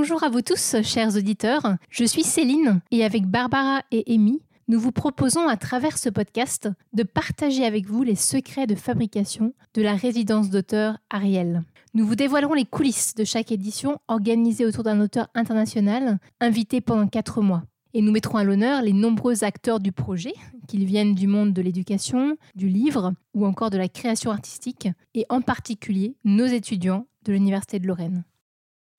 Bonjour à vous tous, chers auditeurs. Je suis Céline et avec Barbara et Amy, nous vous proposons à travers ce podcast de partager avec vous les secrets de fabrication de la résidence d'auteur Ariel. Nous vous dévoilerons les coulisses de chaque édition organisée autour d'un auteur international invité pendant quatre mois. Et nous mettrons à l'honneur les nombreux acteurs du projet, qu'ils viennent du monde de l'éducation, du livre ou encore de la création artistique, et en particulier nos étudiants de l'Université de Lorraine.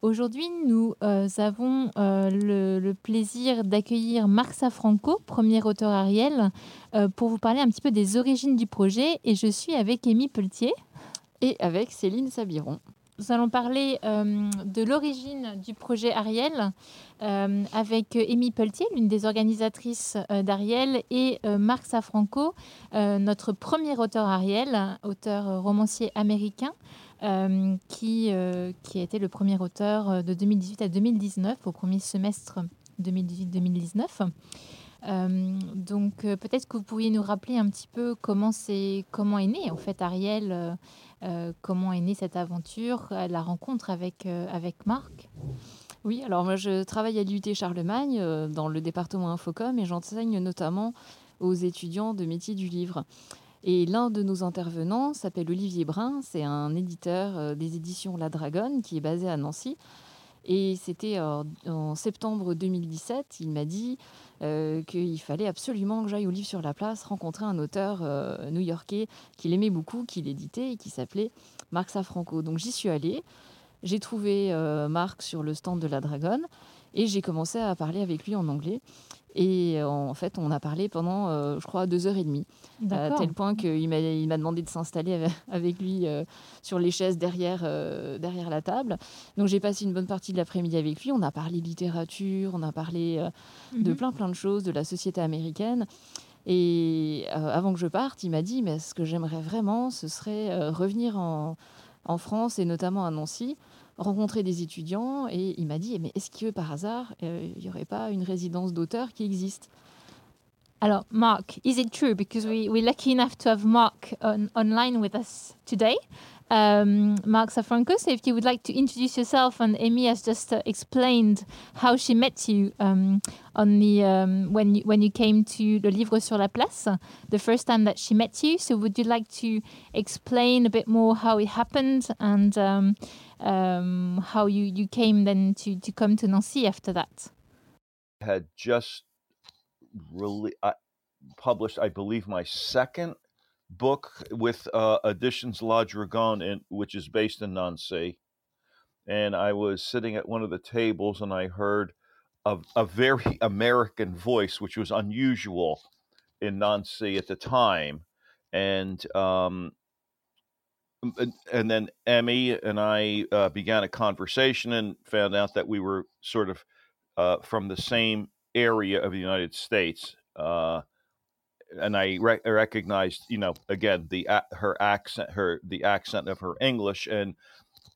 Aujourd'hui, nous euh, avons euh, le, plaisir d'accueillir Marc Safranco, premier auteur Ariel, euh, pour vous parler un petit peu des origines du projet. Et je suis avec Émy Pelletier. Et avec Céline Sabiron. Nous allons parler de l'origine du projet Ariel avec Émy Pelletier, l'une des organisatrices d'Ariel, et Marc Safranco, notre premier auteur Ariel, auteur romancier américain. Euh, qui, euh, qui a été le premier auteur euh, de 2018 à 2019, au premier semestre 2018-2019. donc peut-être que vous pourriez nous rappeler un petit peu comment, c'est, comment est né en fait Ariel, comment est née cette aventure, la rencontre avec, avec Marc? Oui, alors moi je travaille à l'UT Charlemagne dans le département Infocom et j'enseigne notamment aux étudiants de métier du livre. Et l'un de nos intervenants s'appelle Olivier Brun, c'est un éditeur euh, des éditions La Dragonne qui est basé à Nancy. Et c'était en septembre 2017, il m'a dit euh, qu'il fallait absolument que j'aille au livre sur la place rencontrer un auteur euh, new-yorkais qu'il aimait beaucoup, qu'il éditait et qui s'appelait Marc Safranco. Donc j'y suis allée, j'ai trouvé Marc sur le stand de la Dragonne et j'ai commencé à parler avec lui en anglais. Et en fait, on a parlé pendant, euh, je crois, deux heures et demie. À tel point qu'il m'a demandé de s'installer avec lui euh, sur les chaises derrière, euh, derrière la table. Donc j'ai passé une bonne partie de l'après-midi avec lui. On a parlé littérature, on a parlé de mhm. plein plein de choses, de la société américaine. Et avant que je parte, il m'a dit, mais ce que j'aimerais vraiment, ce serait revenir en, en France et notamment à Nancy rencontrer des étudiants et il m'a dit mais est-ce que par hasard euh, il n'y aurait pas une résidence d'auteur qui existe? Alors Mark, is it true because we we're lucky enough to have Mark on, online with us today? Um, Mark SaFranko, so if you would like to introduce yourself, and Amy has just uh, explained how she met you um, on the um, when you, when you came to Le Livre sur la Place, the first time that she met you. So would you like to explain a bit more how it happened and um, um, how you, you came then to, to come to Nancy after that. Had just really uh, published, I believe, my second book with uh, Editions La Dragonne, in, which is based in Nancy. And I was sitting at one of the tables and I heard a, a very American voice, which was unusual in Nancy at the time. And um, and then Emmy and I uh, began a conversation and found out that we were sort of uh, from the same area of the United States. Uh, and I re- recognized, you know, again the her accent, her the accent of her English, and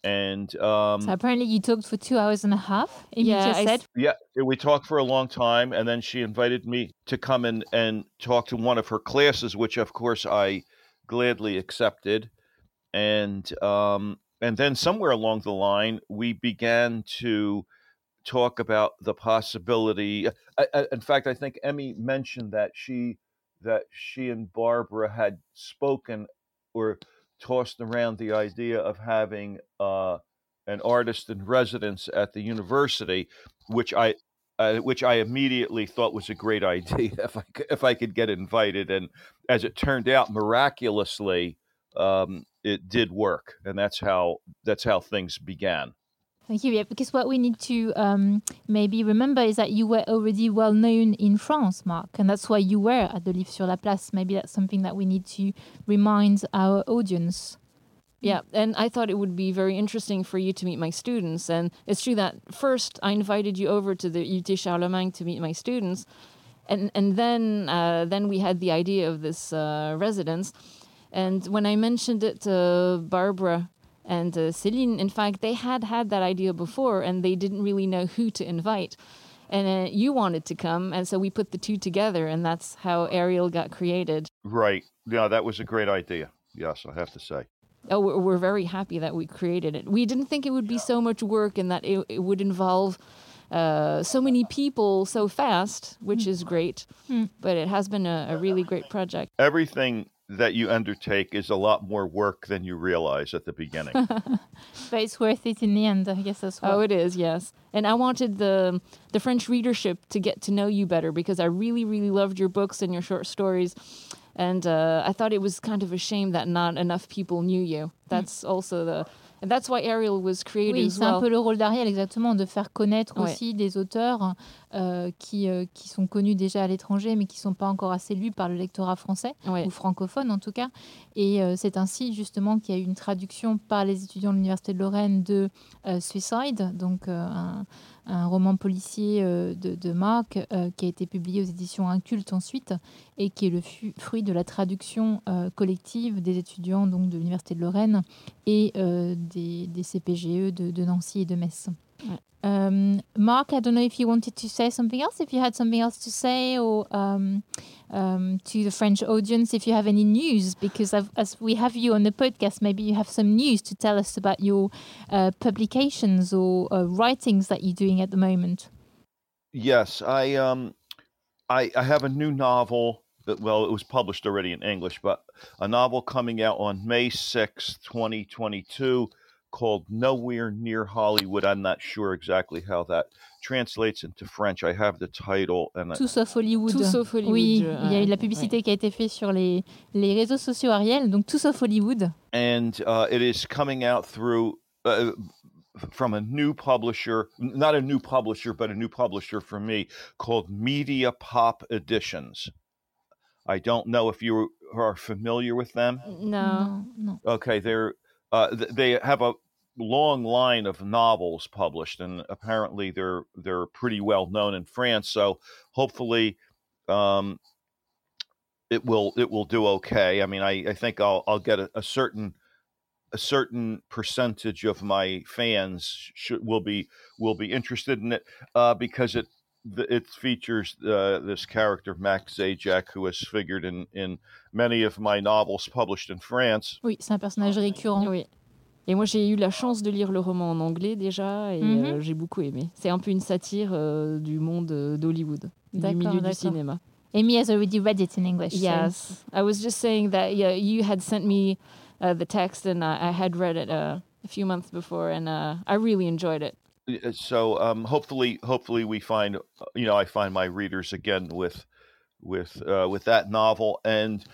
and um, so apparently you talked for two hours and a half. Yeah, I said. Yeah, we talked for a long time, and then she invited me to come in and talk to one of her classes, which of course I gladly accepted and um, and then somewhere along the line we began to talk about the possibility. I, I, in fact, I think Emmy mentioned that she that she and Barbara had spoken or tossed around the idea of having uh, an artist in residence at the university, which I uh, which I immediately thought was a great idea if I could, if I could get invited. And as it turned out, miraculously, um, it did work, and that's how that's how things began. Thank you. Yeah, because what we need to um, maybe remember is that you were already well known in France, Mark, and that's why you were at the Livre sur la Place. Maybe that's something that we need to remind our audience. Yeah, and I thought it would be very interesting for you to meet my students. And it's true that first I invited you over to the UT Charlemagne to meet my students, and and then uh, then we had the idea of this uh, residence. And when I mentioned it to Barbara and uh, Celine, in fact, they had had that idea before and they didn't really know who to invite. And uh, you wanted to come, and so we put the two together, and that's how Ariel got created. Right. Yeah, that was a great idea. Yes, I have to say. Oh, we're, we're very happy that we created it. We didn't think it would be so much work and that it, it would involve uh, so many people so fast, which is great. Mm. But it has been a, a really great project. Everything that you undertake is a lot more work than you realize at the beginning. But it's worth it in the end, I guess as well. Oh, it is, yes. And I wanted the the French readership to get to know you better because I really, really loved your books and your short stories. And uh, I thought it was kind of a shame that not enough people knew you. That's also the, and that's why Ariel was created Oui, as c'est un well. peu le rôle d'Ariel, exactement, de faire connaître Ouais. aussi des auteurs euh, qui, euh, qui sont connus déjà à l'étranger, mais qui ne sont pas encore assez lus par le lectorat français, Ouais. ou francophone en tout cas. Et euh, c'est ainsi justement qu'il y a eu une traduction par les étudiants de l'Université de Lorraine de Suicide, donc un, un roman policier euh, de, de Marc, euh, qui a été publié aux éditions Inculte ensuite, et qui est le fruit de la traduction euh, collective des étudiants donc, de l'Université de Lorraine et des, CPGE de Nancy et de Metz. Um, Mark, I don't know if you wanted to say something else, if you had something else to say, or um, um, to the French audience, if you have any news, because I've, as we have you on the podcast, maybe you have some news to tell us about your uh, publications or uh, writings that you're doing at the moment. yes, I um, I, I have a new novel. That, well, it was published already in English, but a novel coming out on May sixth, 2022, called Nowhere Near Hollywood. I'm not sure exactly how that translates into French. I have the title, and I- Tout sauf Hollywood. Tout sauf Hollywood. Oui, je- il y a eu de la ouais. publicité qui a été faite sur les, les réseaux sociaux Ariel, donc tout sauf Hollywood. and uh, it is coming out through uh, from a new publisher not a new publisher but a new publisher for me called media pop editions i don't know if you are familiar with them No. non. okay they're uh, th- they have a long line of novels published and apparently they're they're pretty well known in france so hopefully um, it will it will do okay. I mean i, I think i'll i'll get a, a certain a certain percentage of my fans should will be will be interested in it uh, because it the, it features uh, this character Max Zajac who has figured in in many of my novels published in France Oui, c'est un personnage récurrent. Oui. Et moi, j'ai eu la chance de lire le roman en anglais déjà et Mhm. euh, j'ai beaucoup aimé. C'est un peu une satire euh, du monde euh, d'Hollywood, du D'accord, milieu du cinéma. Amy has already read it in English. so- Yes, I was just saying that yeah, you had sent me uh, the text and I, I had read it uh, a few months before and uh, I really enjoyed it. Uh, so um, hopefully hopefully we find uh, you know I find my readers again with with uh, with that novel and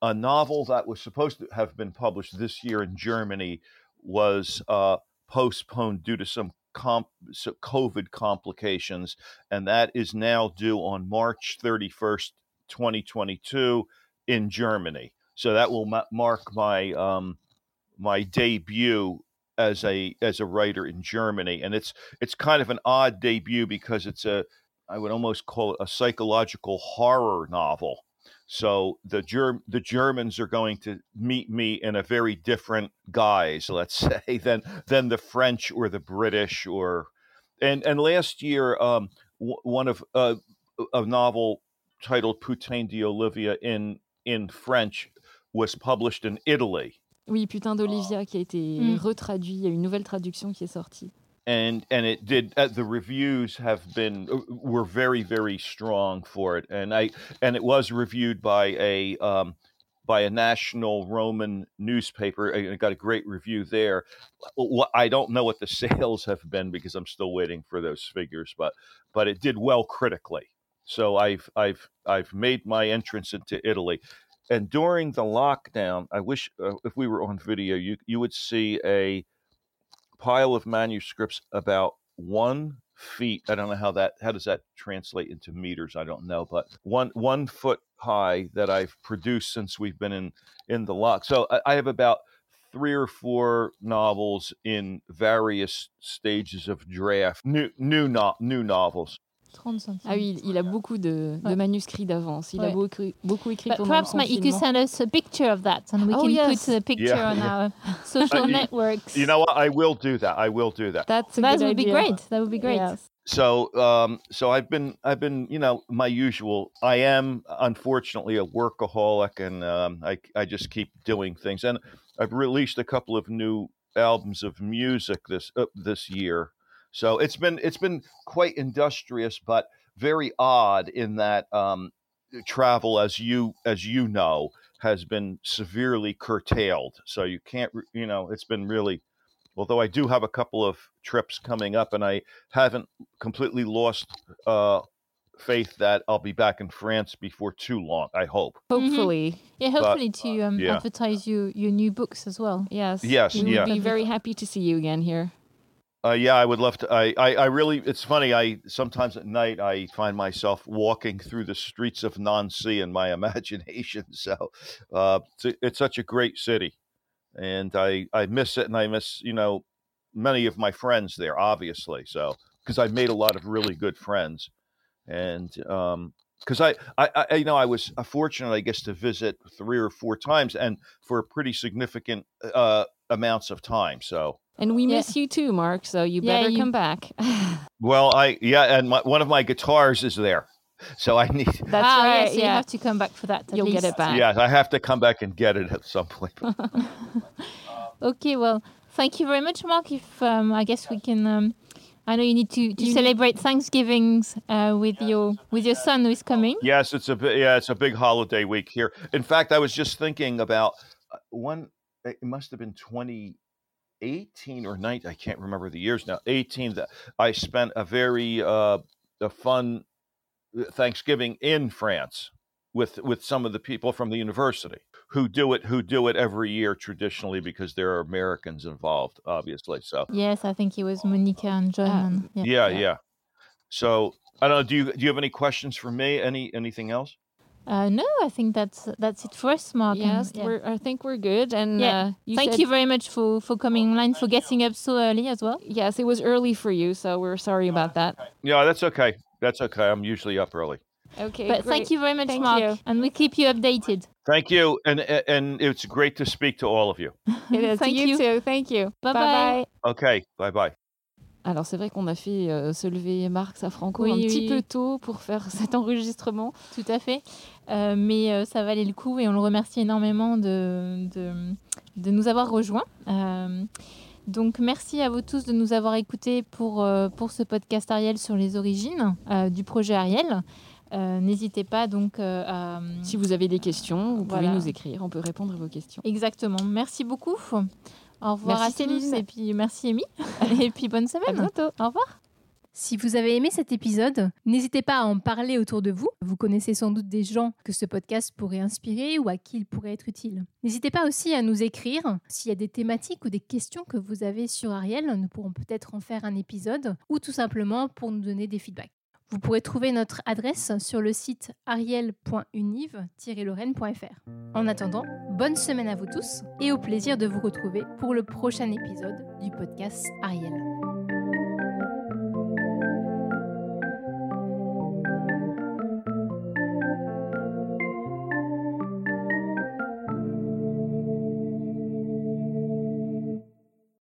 a novel that was supposed to have been published this year in Germany was uh, postponed due to some comp- so COVID complications, and that is now due on March 31st, 2022, in Germany. So that will ma- mark my um, my debut as a as a writer in Germany, and it's it's kind of an odd debut because it's a I would almost call it a psychological horror novel. So the Germ the Germans are going to meet me in a very different guise, let's say, than than the French or the British or and and last year um, w- one of uh, a novel titled Putain d'Olivia in in French was published in Italy. Oui, Putain d'Olivia qui a été Mm. retraduit, il y a une nouvelle traduction qui est sortie. and and it did uh, the reviews have been uh, were very very strong for it. And i and it was reviewed by a um by a national roman newspaper. And it got a great review there. I don't know what the sales have been because i'm still waiting for those figures but but it did well critically. So i've i've i've made my entrance into italy and during the lockdown i wish uh, if we were on video you you would see a pile of manuscripts about one feet. I don't know how that how does that translate into meters. I don't know, but one one foot high that I've produced since we've been in in the lock. So I, I have about three or four novels in various stages of draft. New new no, new novels. 30 centimes. Ah oui, il a beaucoup de, de manuscrits d'avance. Il a beaucoup, beaucoup écrit But pendant perhaps le ma- you could send us a picture of that and we Oh, can yes. put the picture Yeah, on our social Uh, networks. You know what? I will do that. I will do that. That's a that good would be great. That would be great. Yes. so um, so I've been I've been you know my usual. I am unfortunately a workaholic, and um, I I just keep doing things. And I've released a couple of new albums of music this uh, this year. So it's been it's been quite industrious, but very odd in that um, travel, as you as you know, has been severely curtailed. So you can't you know it's been really although I do have a couple of trips coming up, and I haven't completely lost uh, faith that I'll be back in France before too long. I hope. Hopefully, Yeah, hopefully to um, yeah. advertise your, your new books as well. yes. Yes, we yeah. would be very happy to see you again here. Uh, yeah, I would love to. I, I, I really. It's funny. I sometimes at night I find myself walking through the streets of Nancy in my imagination. So, uh, it's, it's such a great city, and I I miss it, and I miss you know many of my friends there, obviously. So because I've made a lot of really good friends, and um, because I, I, I, you know, I was fortunate, I guess, to visit three or four times, and for pretty significant uh, amounts of time. So. And we Yeah. miss you too, Mark. So you Yeah, better you- come back. Well, I yeah, and my, one of my guitars is there, so I need. That's ah, right. Yeah, so you have to come back for that. at You'll get it back. Yeah, I have to come back and get it at some point. Okay, well, thank you very much, Mark. If um, I guess we can, um, I know you need to, to You- celebrate Thanksgivings uh, with your with your son who is coming. yes, it's a bi- yeah, it's a big holiday week here. In fact, I was just thinking about uh, one. It must have been twenty eighteen or 19 i can't remember the years now 18 that i spent a very uh a fun uh, thanksgiving in france with with some of the people from the university who do it who do it every year traditionally because there are americans involved obviously so Yes, I think it was Monica and John. Ah, yeah. yeah yeah. yeah so i don't know do you do you have any questions for me any anything else Uh, no, I think that's that's it for us, Mark. and- Yes, yeah. we're, I think we're good. And Yeah. uh, you Thank said- you very much for for coming online, for getting up so early as well. Yes, it was early for you, so we're sorry about that. yeah that's okay that's okay i'm usually up early Okay, but thank you very much, Thank Mark, you. and we'll keep you updated. thank you and and it's great to speak to all of you It is. Thank you, you. too. Thank you. Bye bye. okay bye bye Alors c'est vrai qu'on a fait euh, se lever Marc Safranco Oui, un petit oui, peu tôt pour faire cet enregistrement. Tout à fait. Euh, mais euh, ça valait le coup et on le remercie énormément de, de, de nous avoir rejoints. Donc merci à vous tous de nous avoir écoutés pour, pour ce podcast Ariel sur les origines du projet Ariel. Euh, N'hésitez pas donc euh, à... Si vous avez des questions, vous pouvez nous écrire, on peut répondre à vos questions. Exactement. Merci beaucoup. Au revoir Merci, à tous Céline. et puis merci Amy. et puis bonne À semaine. bientôt. Au revoir. Si vous avez aimé cet épisode, n'hésitez pas à en parler autour de vous. Vous connaissez sans doute des gens que ce podcast pourrait inspirer ou à qui il pourrait être utile. N'hésitez pas aussi à nous écrire s'il y a des thématiques ou des questions que vous avez sur Ariel. Nous pourrons peut-être en faire un épisode ou tout simplement pour nous donner des feedbacks. Vous pourrez trouver notre adresse sur le site ariel.univ-lorraine.fr. En attendant, bonne semaine à vous tous et au plaisir de vous retrouver pour le prochain épisode du podcast Ariel.